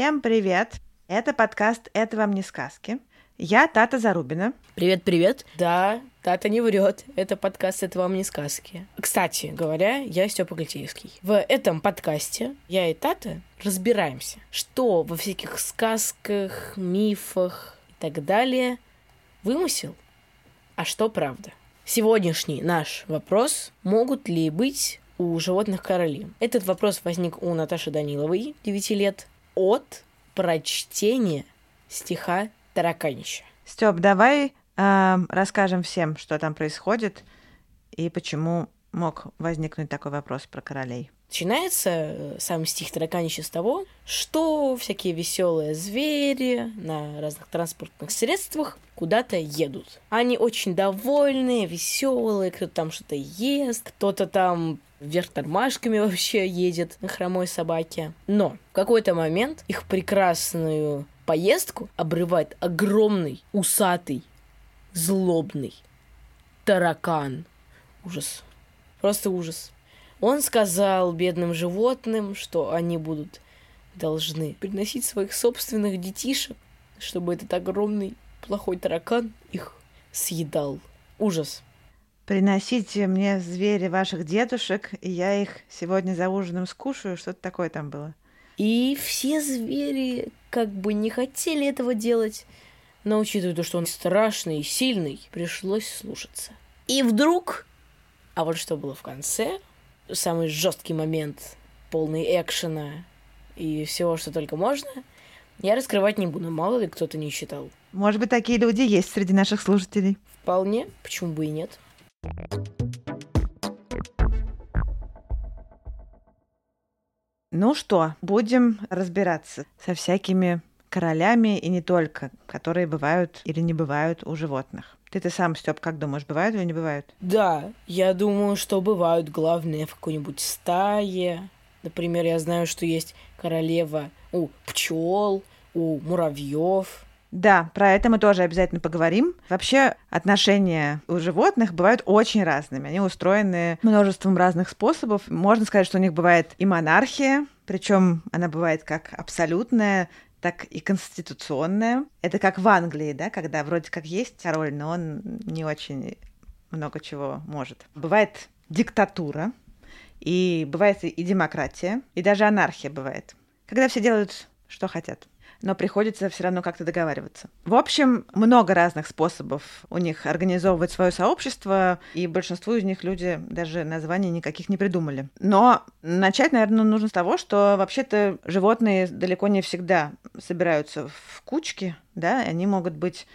Всем привет! Это подкаст «Это вам не сказки». Я Тата Зарубина. Привет-привет. Да, Тата не врет. Это подкаст «Это вам не сказки». Кстати говоря, я Степа Гальтеевский. В этом подкасте я и Тата разбираемся, что во всяких сказках, мифах и так далее вымысел, а что правда. Сегодняшний наш вопрос – могут ли быть у животных короли? Этот вопрос возник у Наташи Даниловой, 9 лет, от прочтения стиха Тараканища. Степ, давай э, расскажем всем, что там происходит и почему мог возникнуть такой вопрос про королей. Начинается э, сам стих Тараканища с того, что всякие веселые звери на разных транспортных средствах куда-то едут. Они очень довольные, веселые, кто-то там что-то ест, кто-то там вверх тормашками вообще едет на хромой собаке. Но в какой-то момент их прекрасную поездку обрывает огромный, усатый, злобный таракан. Ужас. Просто ужас. Он сказал бедным животным, что они будут должны приносить своих собственных детишек, чтобы этот огромный плохой таракан их съедал. Ужас. Приносите мне звери ваших дедушек, и я их сегодня за ужином скушаю. Что-то такое там было. И все звери как бы не хотели этого делать, но учитывая то, что он страшный и сильный, пришлось слушаться. И вдруг, а вот что было в конце, самый жесткий момент, полный экшена и всего, что только можно, я раскрывать не буду, мало ли кто-то не читал. Может быть, такие люди есть среди наших слушателей. Вполне, почему бы и нет. Ну что, будем разбираться со всякими королями и не только, которые бывают или не бывают у животных. Ты-то сам, Степ, как думаешь, бывают или не бывают? Да, я думаю, что бывают главные в какой-нибудь стае. Например, я знаю, что есть королева у пчел, у муравьев. Да, про это мы тоже обязательно поговорим. Вообще, отношения у животных бывают очень разными. Они устроены множеством разных способов. Можно сказать, что у них бывает и монархия, причем она бывает как абсолютная, так и конституционная. Это как в Англии, да, когда вроде как есть король, но он не очень много чего может. Бывает диктатура, и бывает и демократия, и даже анархия бывает. Когда все делают, что хотят но приходится все равно как-то договариваться. В общем, много разных способов у них организовывать свое сообщество, и большинству из них люди даже названий никаких не придумали. Но начать, наверное, нужно с того, что вообще-то животные далеко не всегда собираются в кучки, да, они могут быть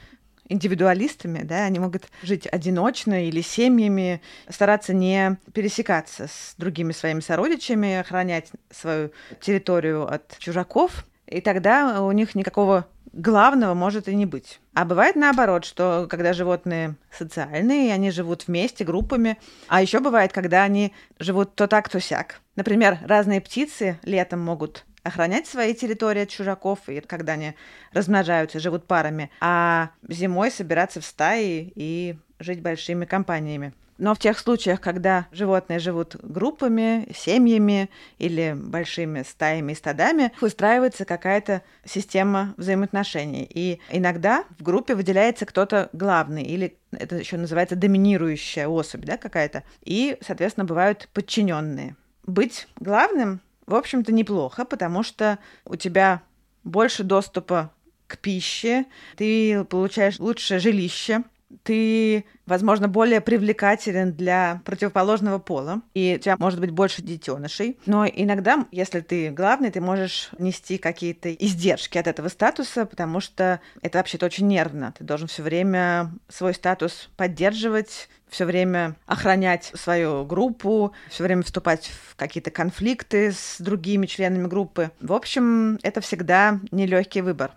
индивидуалистами, да, они могут жить одиночно или семьями, стараться не пересекаться с другими своими сородичами, охранять свою территорию от чужаков, и тогда у них никакого главного может и не быть. А бывает наоборот, что когда животные социальные, они живут вместе, группами, а еще бывает, когда они живут то так, то сяк. Например, разные птицы летом могут охранять свои территории от чужаков, и когда они размножаются, живут парами, а зимой собираться в стаи и жить большими компаниями. Но в тех случаях, когда животные живут группами, семьями или большими стаями и стадами, выстраивается какая-то система взаимоотношений. И иногда в группе выделяется кто-то главный или это еще называется доминирующая особь, да, какая-то. И, соответственно, бывают подчиненные. Быть главным, в общем-то, неплохо, потому что у тебя больше доступа к пище, ты получаешь лучшее жилище, ты, возможно, более привлекателен для противоположного пола, и у тебя может быть больше детенышей. Но иногда, если ты главный, ты можешь нести какие-то издержки от этого статуса, потому что это вообще-то очень нервно. Ты должен все время свой статус поддерживать, все время охранять свою группу, все время вступать в какие-то конфликты с другими членами группы. В общем, это всегда нелегкий выбор.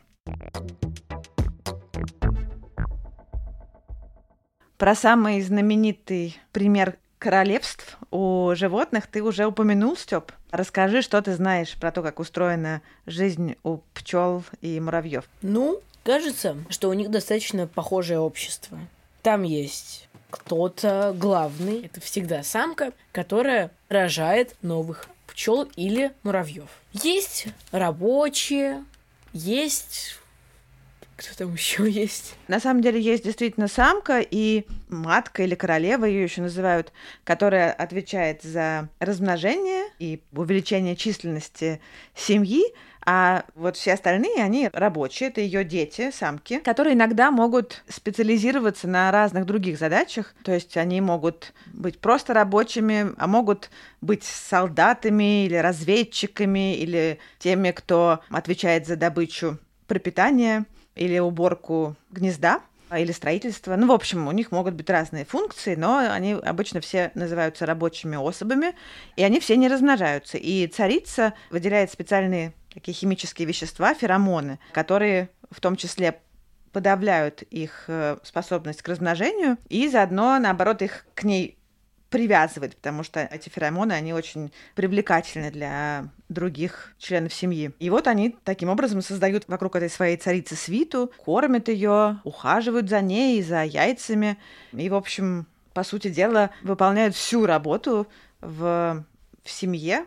Про самый знаменитый пример королевств у животных ты уже упомянул, Степ. Расскажи, что ты знаешь про то, как устроена жизнь у пчел и муравьев. Ну, кажется, что у них достаточно похожее общество. Там есть кто-то главный, это всегда самка, которая рожает новых пчел или муравьев. Есть рабочие, есть кто там еще есть? На самом деле есть действительно самка и матка или королева ее еще называют, которая отвечает за размножение и увеличение численности семьи, а вот все остальные, они рабочие, это ее дети, самки, которые иногда могут специализироваться на разных других задачах. То есть они могут быть просто рабочими, а могут быть солдатами или разведчиками, или теми, кто отвечает за добычу пропитания или уборку гнезда или строительство. Ну, в общем, у них могут быть разные функции, но они обычно все называются рабочими особами, и они все не размножаются. И царица выделяет специальные такие химические вещества, феромоны, которые в том числе подавляют их э, способность к размножению и заодно, наоборот, их к ней привязывает, потому что эти феромоны, они очень привлекательны для других членов семьи. И вот они таким образом создают вокруг этой своей царицы свиту, кормят ее, ухаживают за ней, за яйцами. И, в общем, по сути дела, выполняют всю работу в, в семье,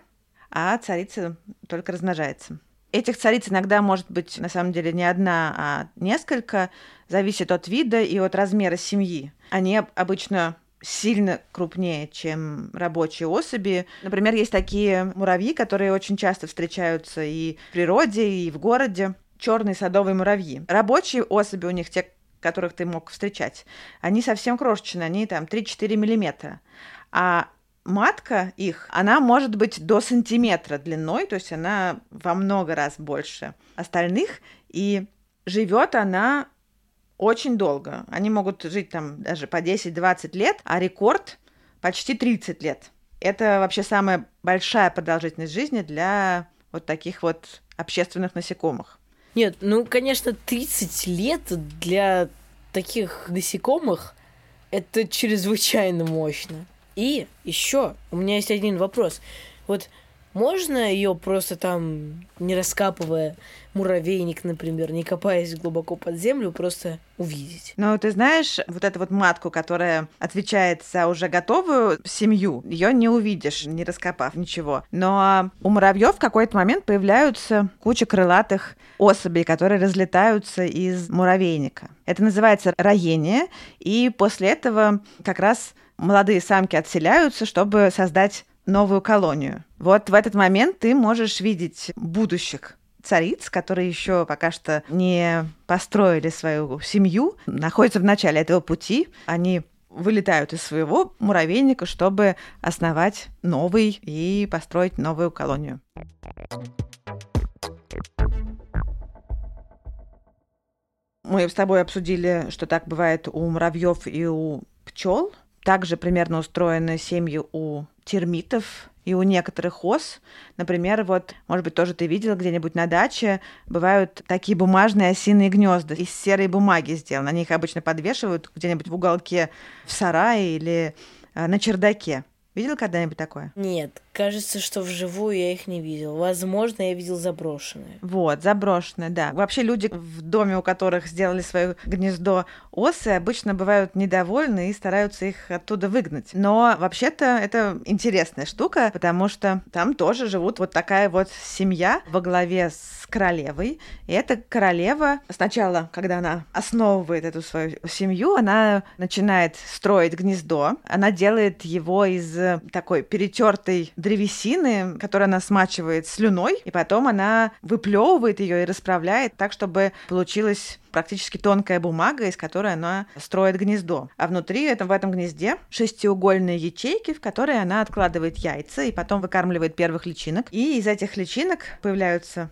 а царица только размножается. Этих цариц иногда может быть, на самом деле, не одна, а несколько, зависит от вида и от размера семьи. Они обычно сильно крупнее, чем рабочие особи. Например, есть такие муравьи, которые очень часто встречаются и в природе, и в городе. Черные садовые муравьи. Рабочие особи у них, те, которых ты мог встречать, они совсем крошечные, они там 3-4 миллиметра. А матка их, она может быть до сантиметра длиной, то есть она во много раз больше остальных, и живет она очень долго. Они могут жить там даже по 10-20 лет, а рекорд почти 30 лет. Это вообще самая большая продолжительность жизни для вот таких вот общественных насекомых. Нет, ну, конечно, 30 лет для таких насекомых это чрезвычайно мощно. И еще у меня есть один вопрос. Вот можно ее просто там, не раскапывая муравейник, например, не копаясь глубоко под землю, просто увидеть? Ну, ты знаешь, вот эту вот матку, которая отвечает за уже готовую семью, ее не увидишь, не раскопав ничего. Но у муравьев в какой-то момент появляются куча крылатых особей, которые разлетаются из муравейника. Это называется роение, и после этого как раз молодые самки отселяются, чтобы создать новую колонию. Вот в этот момент ты можешь видеть будущих цариц, которые еще пока что не построили свою семью, находятся в начале этого пути. Они вылетают из своего муравейника, чтобы основать новый и построить новую колонию. Мы с тобой обсудили, что так бывает у муравьев и у пчел. Также примерно устроены семьи у термитов и у некоторых ос. Например, вот, может быть, тоже ты видел где-нибудь на даче, бывают такие бумажные осиные гнезда из серой бумаги сделаны. Они их обычно подвешивают где-нибудь в уголке в сарае или э, на чердаке. Видел когда-нибудь такое? Нет, кажется, что вживую я их не видел. Возможно, я видел заброшенные. Вот, заброшенные, да. Вообще люди в доме, у которых сделали свое гнездо осы, обычно бывают недовольны и стараются их оттуда выгнать. Но вообще-то это интересная штука, потому что там тоже живут вот такая вот семья во главе с королевой. И эта королева сначала, когда она основывает эту свою семью, она начинает строить гнездо. Она делает его из такой перетертой древесины, которую она смачивает слюной, и потом она выплевывает ее и расправляет так, чтобы получилась практически тонкая бумага, из которой она строит гнездо. А внутри этом, в этом гнезде шестиугольные ячейки, в которые она откладывает яйца и потом выкармливает первых личинок. И из этих личинок появляются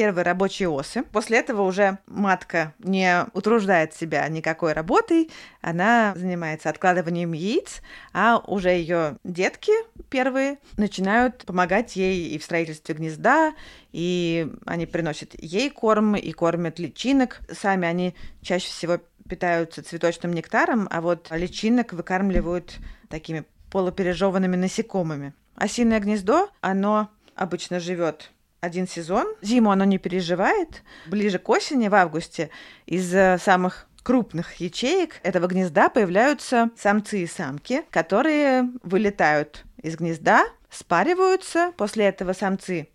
первые рабочие осы. После этого уже матка не утруждает себя никакой работой, она занимается откладыванием яиц, а уже ее детки первые начинают помогать ей и в строительстве гнезда, и они приносят ей корм и кормят личинок. Сами они чаще всего питаются цветочным нектаром, а вот личинок выкармливают такими полупережеванными насекомыми. Осиное гнездо, оно обычно живет один сезон. Зиму оно не переживает. Ближе к осени, в августе, из самых крупных ячеек этого гнезда появляются самцы и самки, которые вылетают из гнезда, спариваются. После этого самцы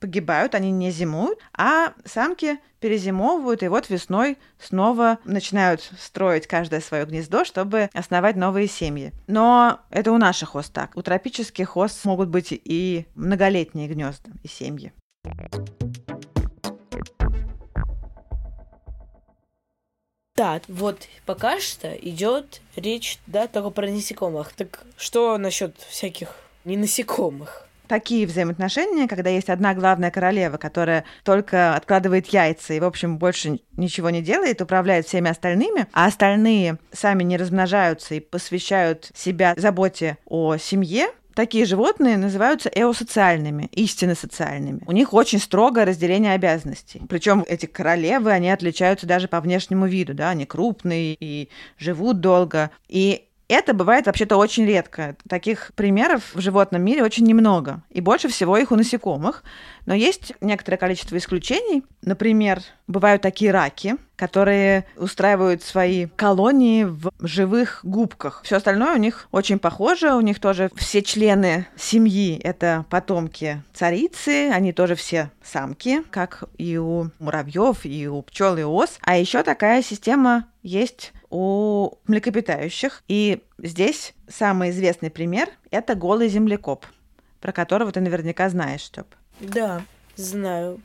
погибают, они не зимуют, а самки перезимовывают, и вот весной снова начинают строить каждое свое гнездо, чтобы основать новые семьи. Но это у наших ос так. У тропических ос могут быть и многолетние гнезда и семьи. Да, вот пока что идет речь, да, только про насекомых. Так что насчет всяких не насекомых? такие взаимоотношения, когда есть одна главная королева, которая только откладывает яйца и, в общем, больше ничего не делает, управляет всеми остальными, а остальные сами не размножаются и посвящают себя заботе о семье, Такие животные называются эосоциальными, истинно социальными. У них очень строгое разделение обязанностей. Причем эти королевы, они отличаются даже по внешнему виду, да, они крупные и живут долго. И это бывает вообще-то очень редко. Таких примеров в животном мире очень немного. И больше всего их у насекомых. Но есть некоторое количество исключений. Например, бывают такие раки, которые устраивают свои колонии в живых губках. Все остальное у них очень похоже. У них тоже все члены семьи — это потомки царицы. Они тоже все самки, как и у муравьев, и у пчел и ос. А еще такая система есть у млекопитающих. И здесь самый известный пример — это голый землекоп, про которого ты наверняка знаешь, Степ. Да, знаю.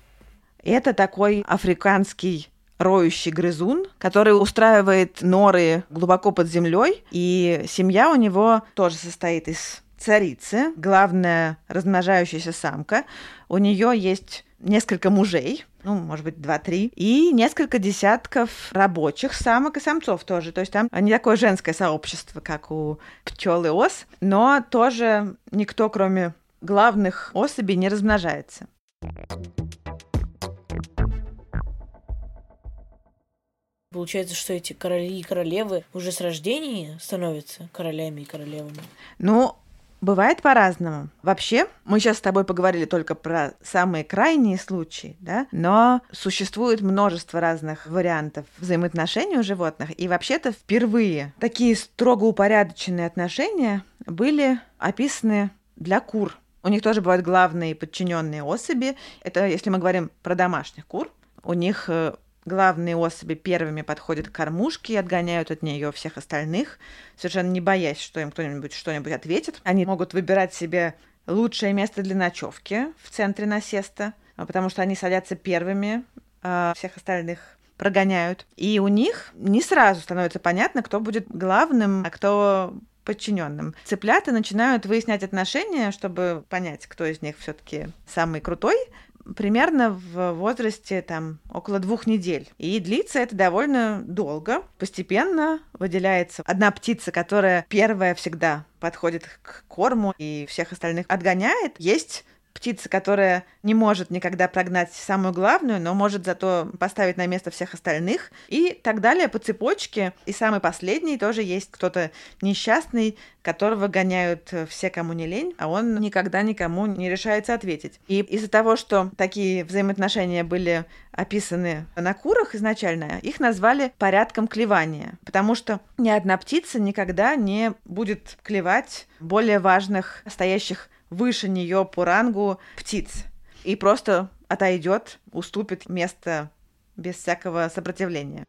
Это такой африканский роющий грызун, который устраивает норы глубоко под землей, и семья у него тоже состоит из царицы, главная размножающаяся самка. У нее есть несколько мужей, ну, может быть, два-три, и несколько десятков рабочих самок и самцов тоже. То есть там не такое женское сообщество, как у пчел и ос, но тоже никто, кроме главных особей, не размножается. Получается, что эти короли и королевы уже с рождения становятся королями и королевами. Ну, Бывает по-разному. Вообще, мы сейчас с тобой поговорили только про самые крайние случаи, да, но существует множество разных вариантов взаимоотношений у животных, и вообще-то впервые такие строго упорядоченные отношения были описаны для кур. У них тоже бывают главные подчиненные особи. Это если мы говорим про домашних кур. У них э, Главные особи первыми подходят к кормушке и отгоняют от нее всех остальных, совершенно не боясь, что им кто-нибудь что-нибудь ответит. Они могут выбирать себе лучшее место для ночевки в центре насеста, потому что они садятся первыми, а всех остальных прогоняют. И у них не сразу становится понятно, кто будет главным, а кто подчиненным. Цыплята начинают выяснять отношения, чтобы понять, кто из них все-таки самый крутой, примерно в возрасте там около двух недель. И длится это довольно долго. Постепенно выделяется одна птица, которая первая всегда подходит к корму и всех остальных отгоняет. Есть птица, которая не может никогда прогнать самую главную, но может зато поставить на место всех остальных, и так далее по цепочке. И самый последний тоже есть кто-то несчастный, которого гоняют все, кому не лень, а он никогда никому не решается ответить. И из-за того, что такие взаимоотношения были описаны на курах изначально, их назвали порядком клевания, потому что ни одна птица никогда не будет клевать более важных, стоящих выше нее по рангу птиц и просто отойдет, уступит место без всякого сопротивления.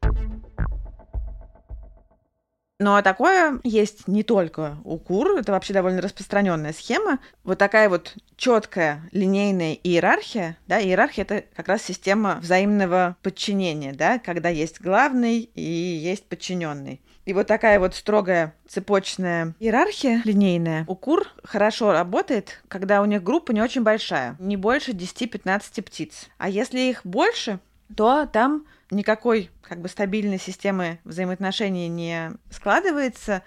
Но такое есть не только у кур, это вообще довольно распространенная схема. Вот такая вот четкая линейная иерархия, да, иерархия это как раз система взаимного подчинения, да, когда есть главный и есть подчиненный. И вот такая вот строгая цепочная иерархия линейная у кур хорошо работает, когда у них группа не очень большая, не больше 10-15 птиц. А если их больше, то там никакой как бы стабильной системы взаимоотношений не складывается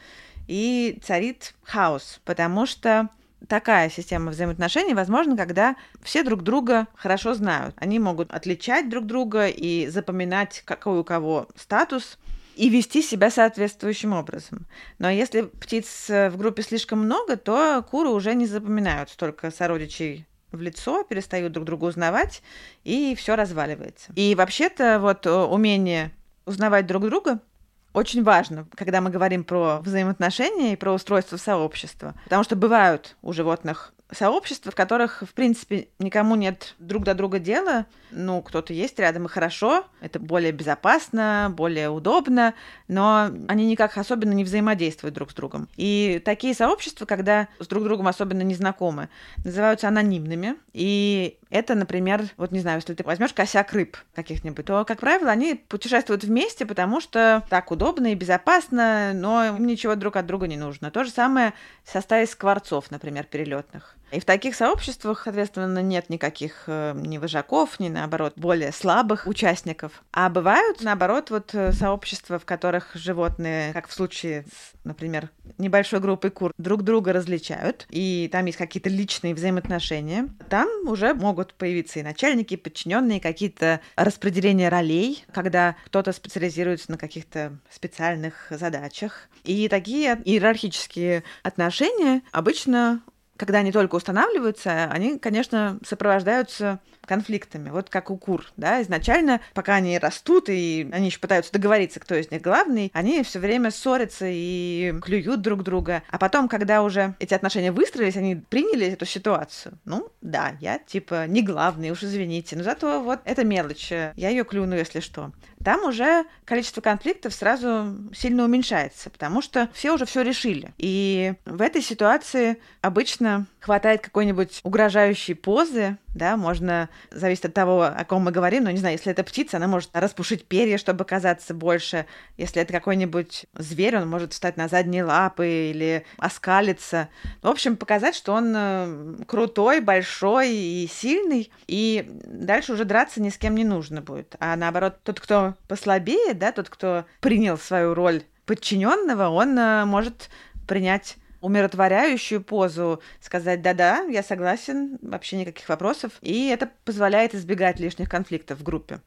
и царит хаос, потому что такая система взаимоотношений возможна, когда все друг друга хорошо знают. Они могут отличать друг друга и запоминать, какой у кого статус, и вести себя соответствующим образом. Но если птиц в группе слишком много, то куры уже не запоминают столько сородичей в лицо, перестают друг друга узнавать, и все разваливается. И вообще-то вот э, умение узнавать друг друга очень важно, когда мы говорим про взаимоотношения и про устройство сообщества. Потому что бывают у животных сообщества, в которых, в принципе, никому нет друг до друга дела. Ну, кто-то есть рядом, и хорошо. Это более безопасно, более удобно, но они никак особенно не взаимодействуют друг с другом. И такие сообщества, когда с друг другом особенно не знакомы, называются анонимными. И это, например, вот не знаю, если ты возьмешь косяк рыб каких-нибудь, то, как правило, они путешествуют вместе, потому что так удобно и безопасно, но им ничего друг от друга не нужно. То же самое со стаей скворцов, например, перелетных. И в таких сообществах, соответственно, нет никаких э, ни вожаков, ни, наоборот, более слабых участников. А бывают, наоборот, вот э, сообщества, в которых животные, как в случае с, например, небольшой группой кур, друг друга различают, и там есть какие-то личные взаимоотношения. Там уже могут появиться и начальники, и подчиненные, какие-то распределения ролей, когда кто-то специализируется на каких-то специальных задачах. И такие иерархические отношения обычно когда они только устанавливаются, они, конечно, сопровождаются конфликтами, вот как у кур, да, изначально, пока они растут, и они еще пытаются договориться, кто из них главный, они все время ссорятся и клюют друг друга, а потом, когда уже эти отношения выстроились, они приняли эту ситуацию, ну, да, я, типа, не главный, уж извините, но зато вот это мелочь, я ее клюну, если что. Там уже количество конфликтов сразу сильно уменьшается, потому что все уже все решили. И в этой ситуации обычно хватает какой-нибудь угрожающей позы, да, можно, зависит от того, о ком мы говорим, но не знаю, если это птица, она может распушить перья, чтобы казаться больше, если это какой-нибудь зверь, он может встать на задние лапы или оскалиться. В общем, показать, что он э, крутой, большой и сильный, и дальше уже драться ни с кем не нужно будет. А наоборот, тот, кто послабее, да, тот, кто принял свою роль подчиненного, он э, может принять умиротворяющую позу, сказать «да-да, я согласен, вообще никаких вопросов», и это позволяет избегать лишних конфликтов в группе.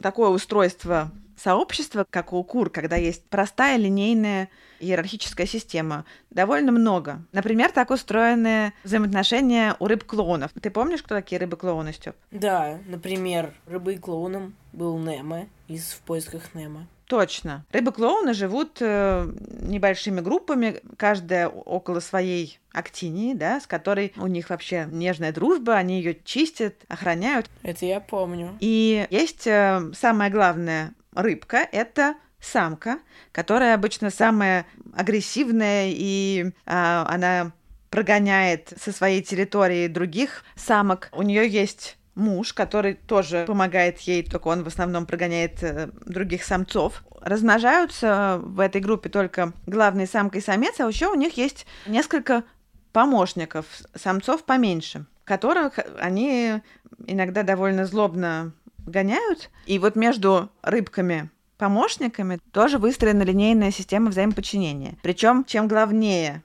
Такое устройство сообщества, как у кур, когда есть простая линейная иерархическая система, довольно много. Например, так устроены взаимоотношения у рыб-клоунов. Ты помнишь, кто такие рыбы-клоуны, Степ? Да, например, рыбой-клоуном был Немо из «В поисках Немо». Точно. Рыбы-клоуны живут э, небольшими группами, каждая около своей актинии, да, с которой у них вообще нежная дружба, они ее чистят, охраняют. Это я помню. И есть э, самая главная рыбка, это самка, которая обычно самая агрессивная, и э, она прогоняет со своей территории других самок. У нее есть муж, который тоже помогает ей, только он в основном прогоняет э, других самцов. Размножаются в этой группе только главный самка и самец, а еще у них есть несколько помощников, самцов поменьше, которых они иногда довольно злобно гоняют. И вот между рыбками помощниками тоже выстроена линейная система взаимоподчинения. Причем, чем главнее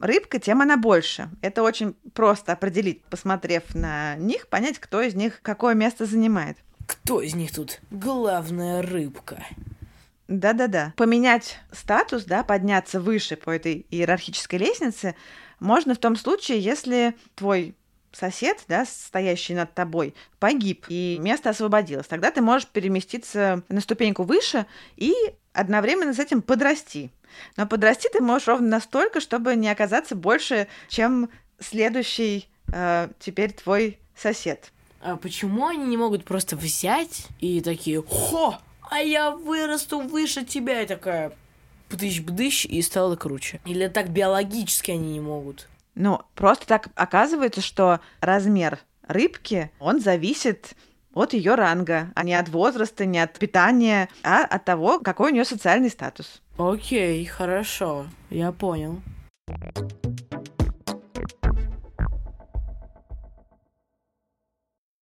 рыбка, тем она больше. Это очень просто определить, посмотрев на них, понять, кто из них какое место занимает. Кто из них тут главная рыбка? Да-да-да. Поменять статус, да, подняться выше по этой иерархической лестнице можно в том случае, если твой сосед, да, стоящий над тобой, погиб, и место освободилось. Тогда ты можешь переместиться на ступеньку выше и одновременно с этим подрасти. Но подрасти ты можешь ровно настолько, чтобы не оказаться больше, чем следующий э, теперь твой сосед. А почему они не могут просто взять и такие, хо, а я вырасту выше тебя. И такая бдыщ-бдыщ и стала круче. Или так биологически они не могут. Ну, просто так оказывается, что размер рыбки, он зависит от ее ранга, а не от возраста, не от питания, а от того, какой у нее социальный статус. Окей, хорошо, я понял.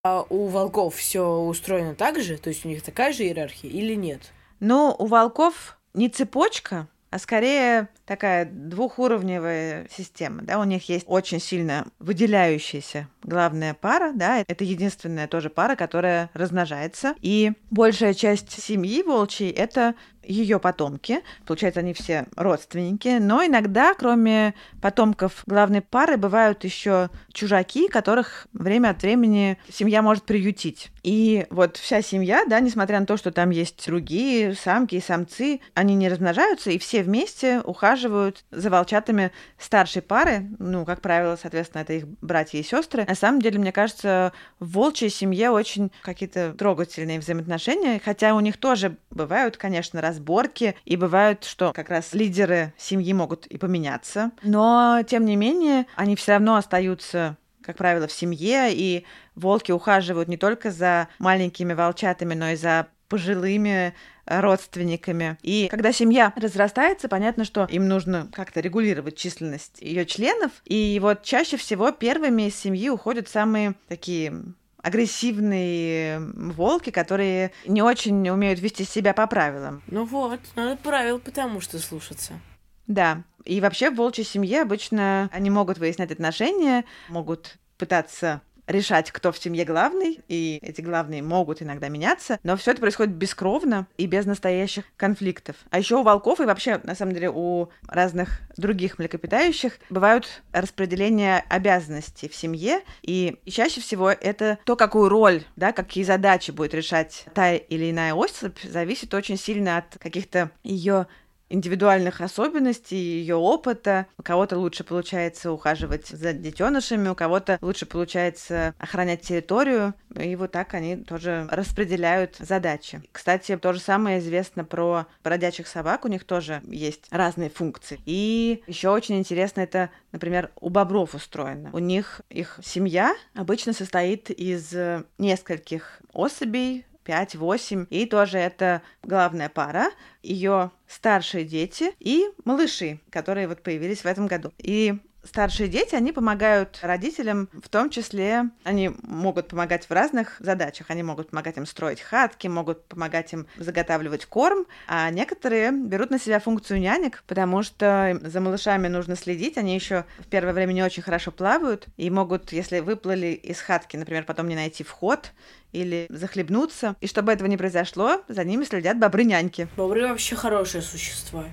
А у волков все устроено так же? То есть у них такая же иерархия или нет? Ну, у волков не цепочка, а скорее такая двухуровневая система, да, у них есть очень сильно выделяющаяся главная пара, да, это единственная тоже пара, которая размножается, и большая часть семьи волчьей — это ее потомки, получается, они все родственники, но иногда, кроме потомков главной пары, бывают еще чужаки, которых время от времени семья может приютить. И вот вся семья, да, несмотря на то, что там есть другие самки и самцы, они не размножаются, и все вместе ухаживают за волчатами старшей пары, ну, как правило, соответственно, это их братья и сестры. На самом деле, мне кажется, в волчьей семье очень какие-то трогательные взаимоотношения, хотя у них тоже бывают, конечно, разборки, и бывают, что как раз лидеры семьи могут и поменяться. Но, тем не менее, они все равно остаются как правило, в семье, и волки ухаживают не только за маленькими волчатами, но и за пожилыми родственниками. И когда семья разрастается, понятно, что им нужно как-то регулировать численность ее членов. И вот чаще всего первыми из семьи уходят самые такие агрессивные волки, которые не очень умеют вести себя по правилам. Ну вот, надо правил потому что слушаться. Да. И вообще в волчьей семье обычно они могут выяснять отношения, могут пытаться решать, кто в семье главный, и эти главные могут иногда меняться, но все это происходит бескровно и без настоящих конфликтов. А еще у волков и вообще, на самом деле, у разных других млекопитающих бывают распределения обязанностей в семье, и чаще всего это то, какую роль, да, какие задачи будет решать та или иная особь, зависит очень сильно от каких-то ее индивидуальных особенностей, ее опыта. У кого-то лучше получается ухаживать за детенышами, у кого-то лучше получается охранять территорию, и вот так они тоже распределяют задачи. Кстати, то же самое известно про бродячих собак, у них тоже есть разные функции. И еще очень интересно это, например, у бобров устроено. У них их семья обычно состоит из нескольких особей, 5-8. И тоже это главная пара, ее старшие дети и малыши, которые вот появились в этом году. И старшие дети, они помогают родителям, в том числе они могут помогать в разных задачах. Они могут помогать им строить хатки, могут помогать им заготавливать корм, а некоторые берут на себя функцию нянек, потому что за малышами нужно следить. Они еще в первое время не очень хорошо плавают и могут, если выплыли из хатки, например, потом не найти вход или захлебнуться. И чтобы этого не произошло, за ними следят бобры-няньки. Бобры вообще хорошие существа.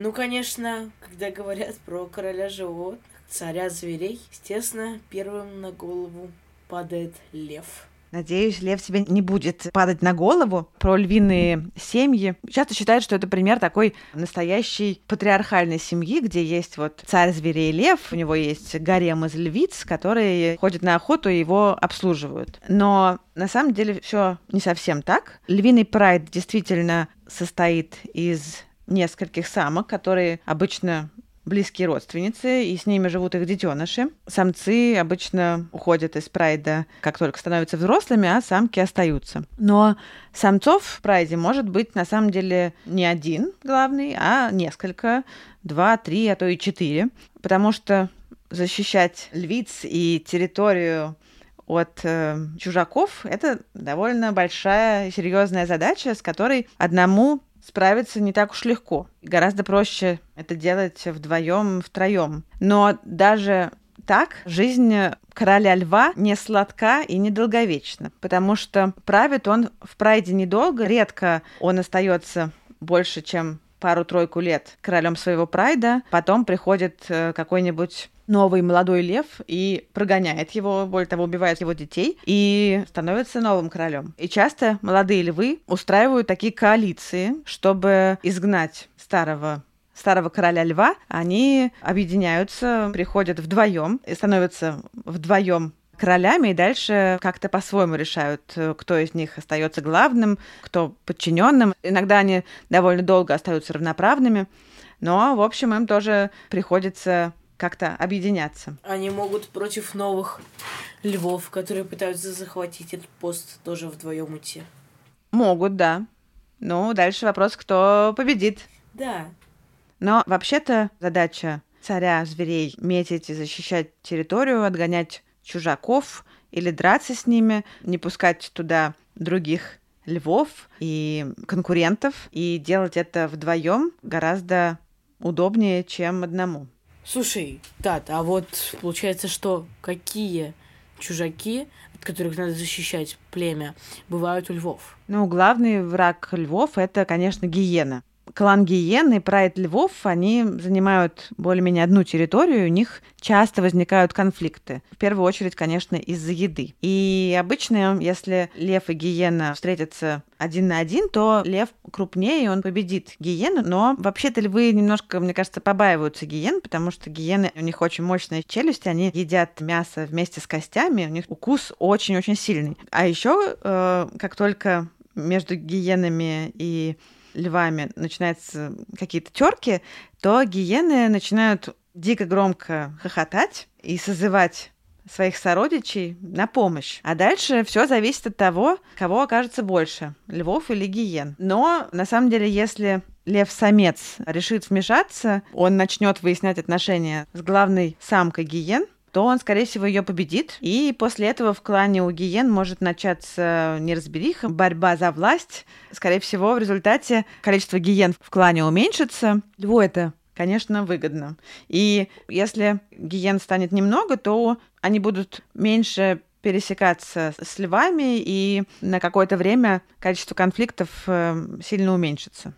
Ну, конечно, когда говорят про короля животных, царя зверей, естественно, первым на голову падает лев. Надеюсь, лев тебе не будет падать на голову. Про львиные семьи. Часто считают, что это пример такой настоящей патриархальной семьи, где есть вот царь зверей лев, у него есть гарем из львиц, которые ходят на охоту и его обслуживают. Но на самом деле все не совсем так. Львиный прайд действительно состоит из нескольких самок, которые обычно близкие родственницы, и с ними живут их детеныши. Самцы обычно уходят из прайда, как только становятся взрослыми, а самки остаются. Но самцов в прайде может быть на самом деле не один главный, а несколько, два, три, а то и четыре, потому что защищать львиц и территорию от э, чужаков это довольно большая серьезная задача, с которой одному справиться не так уж легко. Гораздо проще это делать вдвоем, втроем. Но даже так жизнь короля льва не сладка и недолговечна, потому что правит он в прайде недолго, редко он остается больше, чем пару-тройку лет королем своего прайда, потом приходит э, какой-нибудь новый молодой лев и прогоняет его, более того, убивает его детей и становится новым королем. И часто молодые львы устраивают такие коалиции, чтобы изгнать старого старого короля льва, они объединяются, приходят вдвоем и становятся вдвоем королями и дальше как-то по-своему решают, кто из них остается главным, кто подчиненным. Иногда они довольно долго остаются равноправными, но, в общем, им тоже приходится как-то объединяться. Они могут против новых львов, которые пытаются захватить этот пост, тоже вдвоем идти. Могут, да. Ну, дальше вопрос, кто победит. Да. Но вообще-то задача царя зверей метить и защищать территорию, отгонять чужаков или драться с ними, не пускать туда других львов и конкурентов, и делать это вдвоем гораздо удобнее, чем одному. Слушай, Тат, а вот получается, что какие чужаки, от которых надо защищать племя, бывают у львов? Ну, главный враг львов это, конечно, гиена клан Гиен и прайд Львов, они занимают более-менее одну территорию, у них часто возникают конфликты. В первую очередь, конечно, из-за еды. И обычно, если лев и гиена встретятся один на один, то лев крупнее, он победит гиену, но вообще-то львы немножко, мне кажется, побаиваются гиен, потому что гиены, у них очень мощная челюсть, они едят мясо вместе с костями, у них укус очень-очень сильный. А еще, э, как только между гиенами и львами начинаются какие-то терки, то гиены начинают дико громко хохотать и созывать своих сородичей на помощь. А дальше все зависит от того, кого окажется больше, львов или гиен. Но на самом деле, если лев-самец решит вмешаться, он начнет выяснять отношения с главной самкой гиен, то он, скорее всего, ее победит. И после этого в клане у Гиен может начаться неразбериха, борьба за власть. Скорее всего, в результате количество Гиен в клане уменьшится. Льву это конечно, выгодно. И если гиен станет немного, то они будут меньше пересекаться с львами, и на какое-то время количество конфликтов э, сильно уменьшится.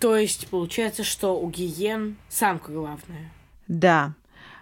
То есть получается, что у гиен самка главная? Да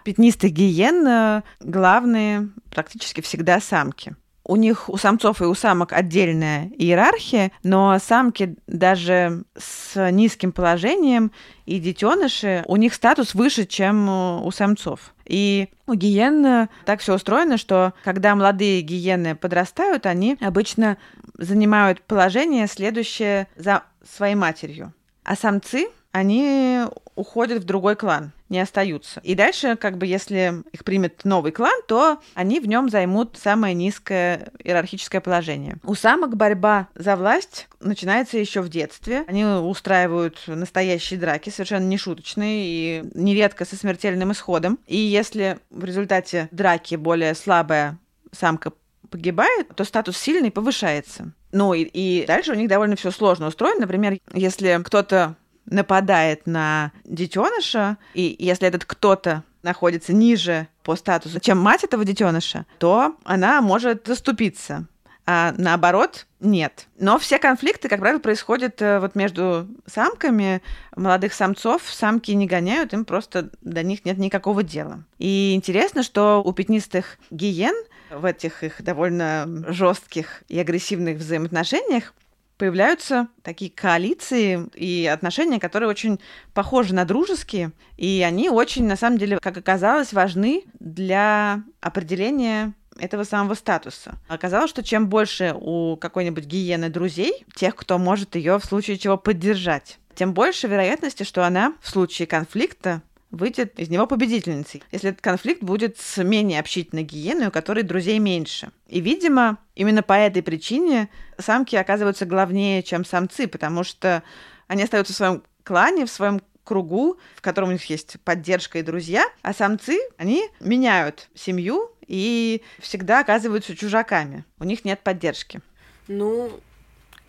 пятнистых гиен э, главные практически всегда самки. У них, у самцов и у самок отдельная иерархия, но самки даже с низким положением и детеныши, у них статус выше, чем у самцов. И у гиен э, так все устроено, что когда молодые гиены подрастают, они обычно занимают положение, следующее за своей матерью. А самцы, они уходят в другой клан не остаются. И дальше, как бы, если их примет новый клан, то они в нем займут самое низкое иерархическое положение. У самок борьба за власть начинается еще в детстве. Они устраивают настоящие драки, совершенно не шуточные и нередко со смертельным исходом. И если в результате драки более слабая самка погибает, то статус сильный повышается. Ну и, и дальше у них довольно все сложно устроено. Например, если кто-то нападает на детеныша, и если этот кто-то находится ниже по статусу, чем мать этого детеныша, то она может заступиться. А наоборот, нет. Но все конфликты, как правило, происходят э, вот между самками молодых самцов. Самки не гоняют, им просто до них нет никакого дела. И интересно, что у пятнистых гиен в этих их довольно жестких и агрессивных взаимоотношениях появляются такие коалиции и отношения, которые очень похожи на дружеские, и они очень, на самом деле, как оказалось, важны для определения этого самого статуса. Оказалось, что чем больше у какой-нибудь гиены друзей, тех, кто может ее в случае чего поддержать, тем больше вероятности, что она в случае конфликта выйдет из него победительницей, если этот конфликт будет с менее общительной гиеной, у которой друзей меньше. И, видимо, именно по этой причине самки оказываются главнее, чем самцы, потому что они остаются в своем клане, в своем кругу, в котором у них есть поддержка и друзья, а самцы, они меняют семью и всегда оказываются чужаками. У них нет поддержки. Ну,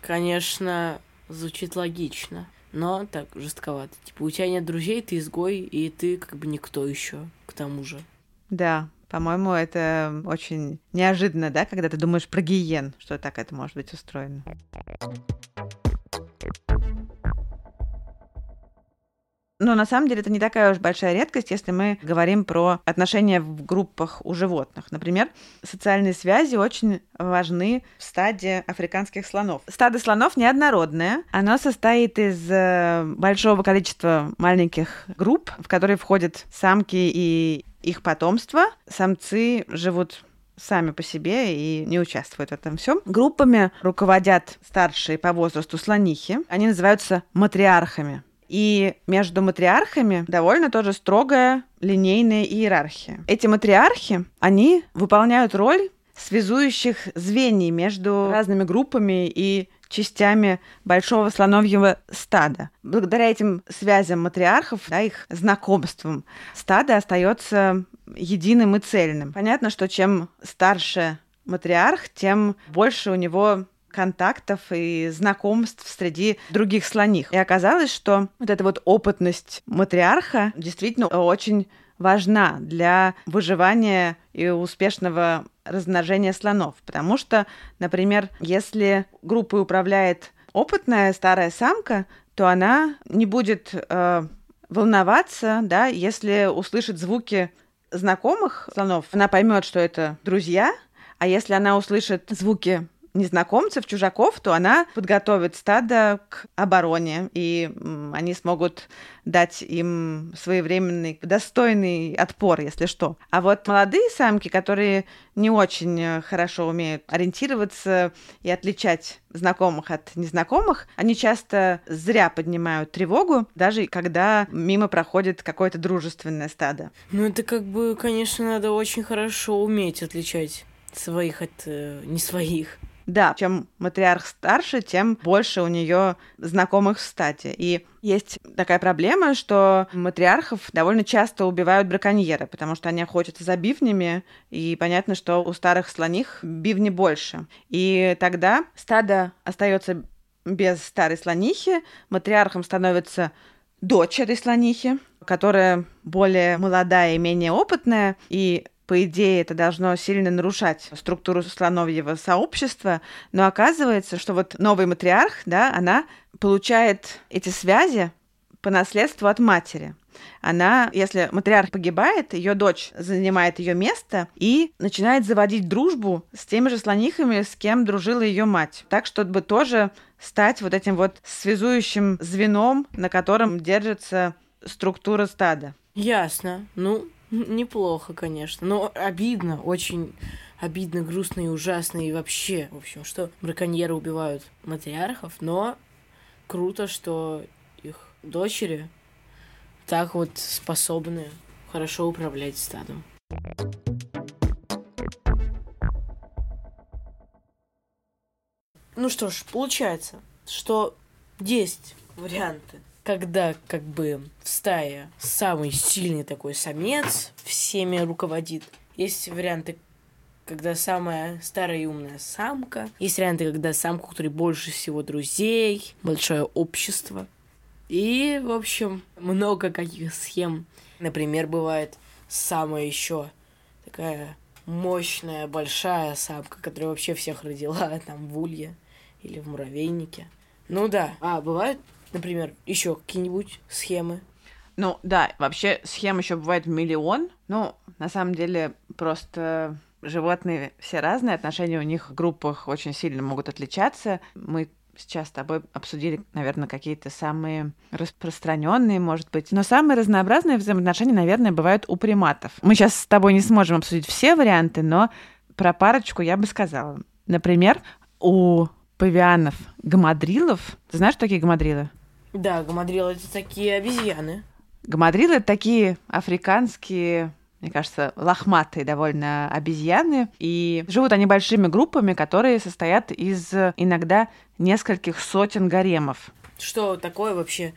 конечно, звучит логично но так жестковато. Типа, у тебя нет друзей, ты изгой, и ты как бы никто еще к тому же. Да, по-моему, это очень неожиданно, да, когда ты думаешь про гиен, что так это может быть устроено. Но на самом деле это не такая уж большая редкость, если мы говорим про отношения в группах у животных. Например, социальные связи очень важны в стаде африканских слонов. Стадо слонов неоднородное. Оно состоит из э, большого количества маленьких групп, в которые входят самки и их потомство. Самцы живут сами по себе и не участвуют в этом всем. Группами руководят старшие по возрасту слонихи. Они называются матриархами. И между матриархами довольно тоже строгая линейная иерархия. Эти матриархи, они выполняют роль связующих звеньев между разными группами и частями большого слоновьего стада. Благодаря этим связям матриархов, да, их знакомствам, стадо остается единым и цельным. Понятно, что чем старше матриарх, тем больше у него контактов и знакомств среди других слоних. И оказалось, что вот эта вот опытность матриарха действительно очень важна для выживания и успешного размножения слонов. Потому что, например, если группой управляет опытная старая самка, то она не будет э, волноваться, да, если услышит звуки знакомых слонов, она поймет, что это друзья, а если она услышит звуки незнакомцев, чужаков, то она подготовит стадо к обороне, и они смогут дать им своевременный, достойный отпор, если что. А вот молодые самки, которые не очень э, хорошо умеют ориентироваться и отличать знакомых от незнакомых, они часто зря поднимают тревогу, даже когда мимо проходит какое-то дружественное стадо. Ну, это как бы, конечно, надо очень хорошо уметь отличать своих от э, не своих. Да, чем матриарх старше, тем больше у нее знакомых в стате. И есть такая проблема, что матриархов довольно часто убивают браконьеры, потому что они охотятся за бивнями, и понятно, что у старых слоних бивни больше. И тогда стадо остается без старой слонихи, матриархом становится дочь этой слонихи, которая более молодая и менее опытная, и по идее, это должно сильно нарушать структуру слоновьего сообщества, но оказывается, что вот новый матриарх, да, она получает эти связи по наследству от матери. Она, если матриарх погибает, ее дочь занимает ее место и начинает заводить дружбу с теми же слонихами, с кем дружила ее мать. Так, чтобы тоже стать вот этим вот связующим звеном, на котором держится структура стада. Ясно. Ну, Неплохо, конечно. Но обидно, очень обидно, грустно и ужасно. И вообще, в общем, что браконьеры убивают матриархов, но круто, что их дочери так вот способны хорошо управлять стадом. Ну что ж, получается, что есть варианты когда как бы в стае самый сильный такой самец всеми руководит. Есть варианты, когда самая старая и умная самка. Есть варианты, когда самка, у которой больше всего друзей, большое общество. И, в общем, много каких схем. Например, бывает самая еще такая мощная, большая самка, которая вообще всех родила там в улье или в муравейнике. Ну да. А, бывают Например, еще какие-нибудь схемы? Ну да, вообще схем еще бывает миллион. Ну, на самом деле, просто животные все разные, отношения у них в группах очень сильно могут отличаться. Мы сейчас с тобой обсудили, наверное, какие-то самые распространенные, может быть. Но самые разнообразные взаимоотношения, наверное, бывают у приматов. Мы сейчас с тобой не сможем обсудить все варианты, но про парочку я бы сказала. Например, у павианов гамадрилов. Ты знаешь, что такие гамадрилы? Да, гамадрилы это такие обезьяны. Гамадрилы это такие африканские мне кажется, лохматые довольно обезьяны. И живут они большими группами, которые состоят из иногда нескольких сотен гаремов. Что такое вообще,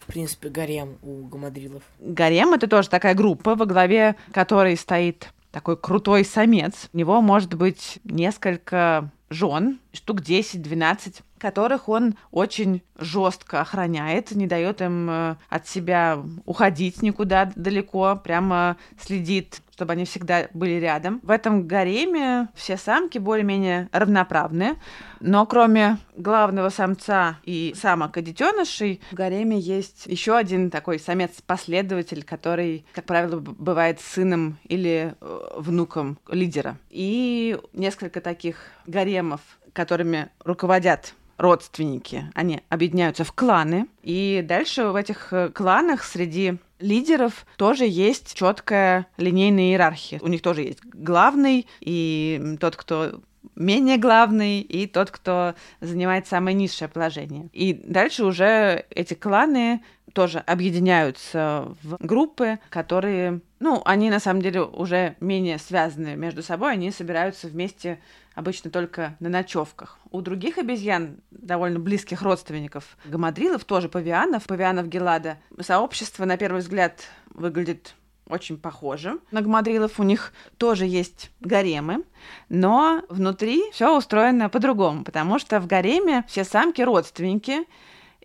в принципе, гарем у гамадрилов? Гарем — это тоже такая группа, во главе которой стоит такой крутой самец. У него может быть несколько жен, штук 10-12 которых он очень жестко охраняет, не дает им э, от себя уходить никуда далеко, прямо следит, чтобы они всегда были рядом. В этом гареме все самки более-менее равноправны, но кроме главного самца и самок и детенышей, в гареме есть еще один такой самец-последователь, который, как правило, бывает сыном или э, внуком лидера. И несколько таких гаремов, которыми руководят родственники. Они объединяются в кланы. И дальше в этих э, кланах среди лидеров тоже есть четкая линейная иерархия. У них тоже есть главный и тот, кто менее главный и тот, кто занимает самое низшее положение. И дальше уже эти кланы тоже объединяются в группы, которые, ну, они на самом деле уже менее связаны между собой, они собираются вместе обычно только на ночевках. У других обезьян, довольно близких родственников гамадрилов, тоже павианов, павианов Гелада, сообщество, на первый взгляд, выглядит очень похожим на гамадрилов. У них тоже есть гаремы, но внутри все устроено по-другому, потому что в гареме все самки родственники,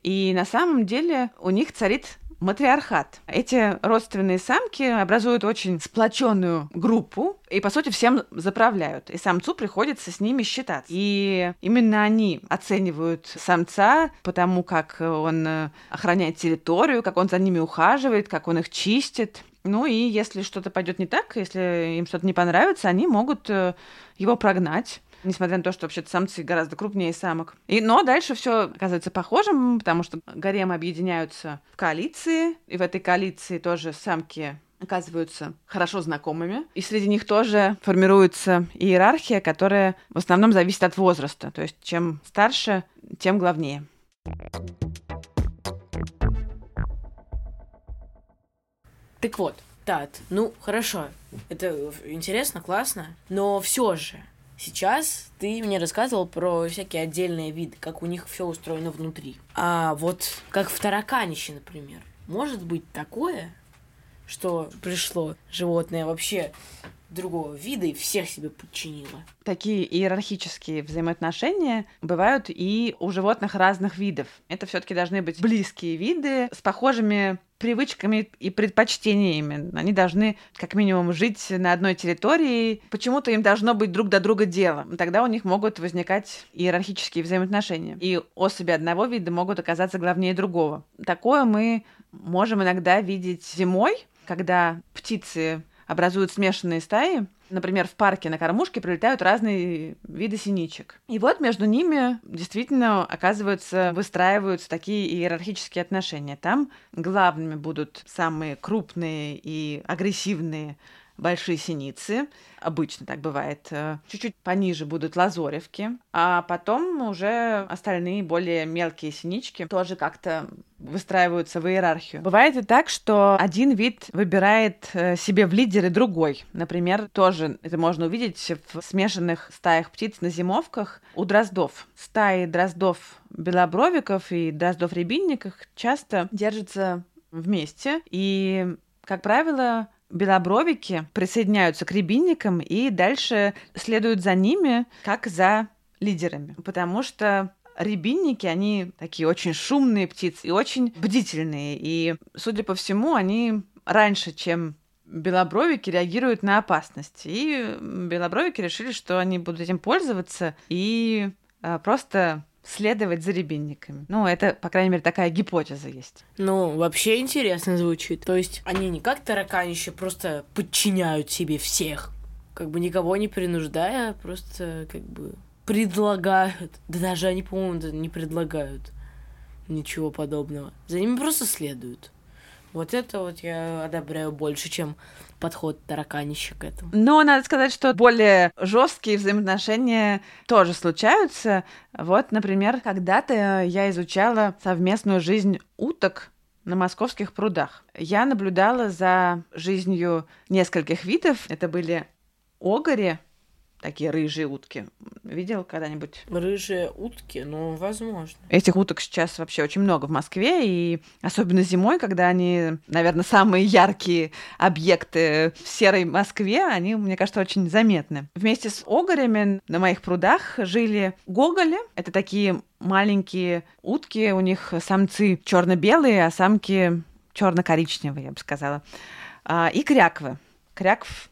и на самом деле у них царит матриархат. Эти родственные самки образуют очень сплоченную группу и, по сути, всем заправляют. И самцу приходится с ними считаться. И именно они оценивают самца по тому, как он охраняет территорию, как он за ними ухаживает, как он их чистит. Ну и если что-то пойдет не так, если им что-то не понравится, они могут э, его прогнать несмотря на то, что вообще-то самцы гораздо крупнее самок. И, но дальше все оказывается похожим, потому что гаремы объединяются в коалиции, и в этой коалиции тоже самки оказываются хорошо знакомыми. И среди них тоже формируется иерархия, которая в основном зависит от возраста. То есть чем старше, тем главнее. Так вот, Тат, ну хорошо, это интересно, классно, но все же Сейчас ты мне рассказывал про всякие отдельные виды, как у них все устроено внутри. А вот как в тараканище, например. Может быть такое, что пришло животное вообще другого вида и всех себе подчинило. Такие иерархические взаимоотношения бывают и у животных разных видов. Это все-таки должны быть близкие виды с похожими привычками и предпочтениями. Они должны как минимум жить на одной территории. Почему-то им должно быть друг до друга дело. Тогда у них могут возникать иерархические взаимоотношения. И особи одного вида могут оказаться главнее другого. Такое мы можем иногда видеть зимой, когда птицы образуют смешанные стаи. Например, в парке на кормушке прилетают разные виды синичек. И вот между ними действительно, оказывается, выстраиваются такие иерархические отношения. Там главными будут самые крупные и агрессивные большие синицы. Обычно так бывает. Э, чуть-чуть пониже будут лазоревки, а потом уже остальные более мелкие синички тоже как-то выстраиваются в иерархию. Бывает и так, что один вид выбирает э, себе в лидеры другой. Например, тоже это можно увидеть в смешанных стаях птиц на зимовках у дроздов. Стаи дроздов белобровиков и дроздов-рябинников часто держатся вместе, и, как правило, белобровики присоединяются к рябинникам и дальше следуют за ними, как за лидерами. Потому что рябинники, они такие очень шумные птицы и очень бдительные. И, судя по всему, они раньше, чем белобровики реагируют на опасность. И белобровики решили, что они будут этим пользоваться и а, просто следовать за рябинниками. Ну, это, по крайней мере, такая гипотеза есть. Ну, вообще интересно звучит. То есть они не как тараканище просто подчиняют себе всех, как бы никого не принуждая, просто как бы предлагают. Да даже они, по-моему, не предлагают ничего подобного. За ними просто следуют. Вот это вот я одобряю больше, чем подход тараканища к этому. Но надо сказать, что более жесткие взаимоотношения тоже случаются. Вот, например, когда-то я изучала совместную жизнь уток на московских прудах. Я наблюдала за жизнью нескольких видов. Это были огори, такие рыжие утки. Видел когда-нибудь? Рыжие утки, ну, возможно. Этих уток сейчас вообще очень много в Москве, и особенно зимой, когда они, наверное, самые яркие объекты в серой Москве, они, мне кажется, очень заметны. Вместе с огорями на моих прудах жили гоголи. Это такие маленькие утки, у них самцы черно-белые, а самки черно-коричневые, я бы сказала. А, и кряквы. Крякв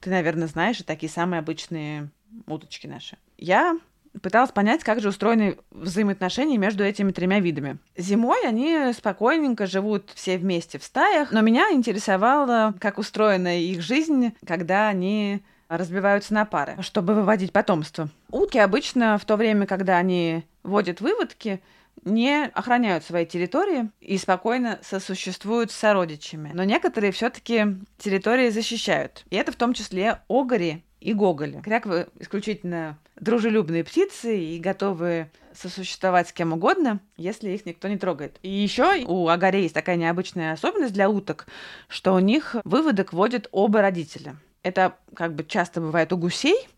ты, наверное, знаешь, такие самые обычные уточки наши. Я пыталась понять, как же устроены взаимоотношения между этими тремя видами. Зимой они спокойненько живут все вместе в стаях, но меня интересовало, как устроена их жизнь, когда они разбиваются на пары, чтобы выводить потомство. Утки обычно в то время, когда они водят выводки, не охраняют свои территории и спокойно сосуществуют с сородичами. Но некоторые все-таки территории защищают. И это в том числе огори и гоголи. Кряквы исключительно дружелюбные птицы и готовы сосуществовать с кем угодно, если их никто не трогает. И еще у огарей есть такая необычная особенность для уток, что у них выводок водят оба родителя. Это как бы часто бывает у гусей,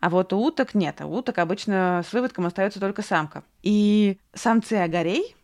а вот у уток нет. У уток обычно с выводком остается только самка. И самцы огарей,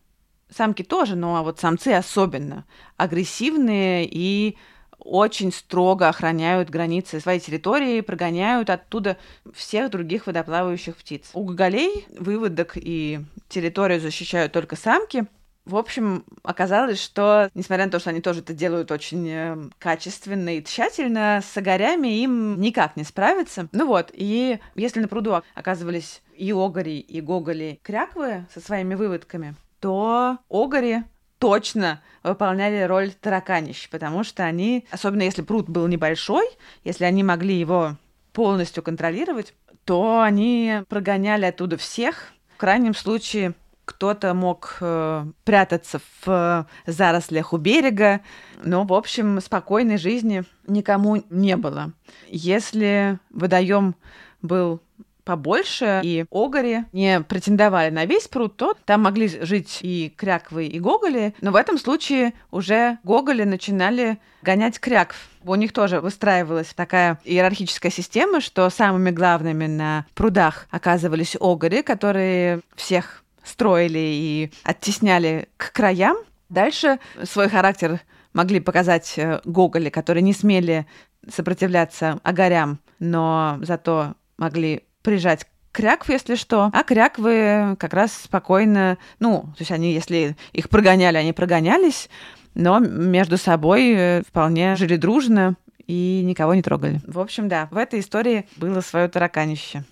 самки тоже, но вот самцы особенно, агрессивные и очень строго охраняют границы своей территории, прогоняют оттуда всех других водоплавающих птиц. У гоголей выводок и территорию защищают только самки. В общем, оказалось, что, несмотря на то, что они тоже это делают очень э, качественно и тщательно, с огарями им никак не справиться. Ну вот, и если на пруду оказывались и огори, и гоголи кряквы со своими выводками, то огори точно выполняли роль тараканищ, потому что они, особенно если пруд был небольшой, если они могли его полностью контролировать, то они прогоняли оттуда всех. В крайнем случае кто-то мог э, прятаться в зарослях у берега, но, в общем, спокойной жизни никому не было. Если водоем был побольше, и огори не претендовали на весь пруд, то там могли жить и кряквы, и гоголи, но в этом случае уже гоголи начинали гонять крякв. У них тоже выстраивалась такая иерархическая система, что самыми главными на прудах оказывались огори, которые всех строили и оттесняли к краям. Дальше свой характер могли показать э, гоголи, которые не смели сопротивляться огарям, но зато могли прижать крякв, если что, а кряквы как раз спокойно, ну, то есть они, если их прогоняли, они прогонялись, но между собой э, вполне жили дружно и никого не трогали. В общем, да, в этой истории было свое тараканище.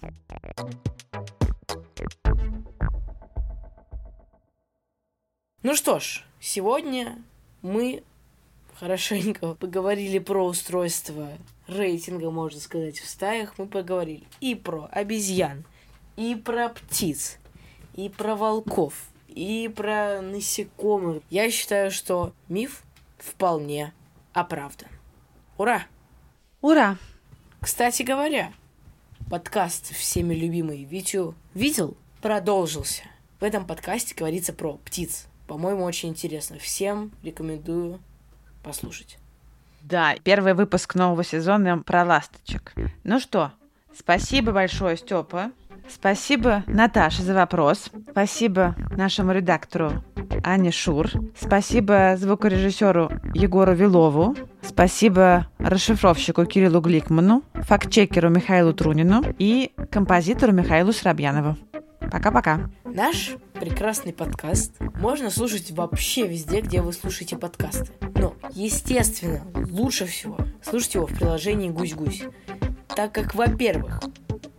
Ну что ж, сегодня мы хорошенько поговорили про устройство рейтинга, можно сказать, в стаях. Мы поговорили и про обезьян, и про птиц, и про волков, и про насекомых. Я считаю, что миф вполне оправдан. Ура! Ура! Кстати говоря, подкаст всеми любимый Витю видел продолжился. В этом подкасте говорится про птиц. По-моему, очень интересно. Всем рекомендую послушать. Да, первый выпуск нового сезона про ласточек. Ну что, спасибо большое, Степа. Спасибо Наташе за вопрос. Спасибо нашему редактору Ане Шур. Спасибо звукорежиссеру Егору Вилову. Спасибо расшифровщику Кириллу Гликману, фактчекеру Михаилу Трунину и композитору Михаилу Срабьянову. Пока-пока. Наш прекрасный подкаст можно слушать вообще везде, где вы слушаете подкасты. Но, естественно, лучше всего слушать его в приложении «Гусь-гусь». Так как, во-первых,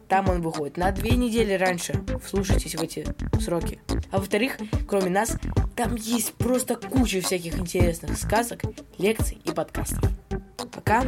там он выходит на две недели раньше. Вслушайтесь в эти сроки. А во-вторых, кроме нас, там есть просто куча всяких интересных сказок, лекций и подкастов. Пока.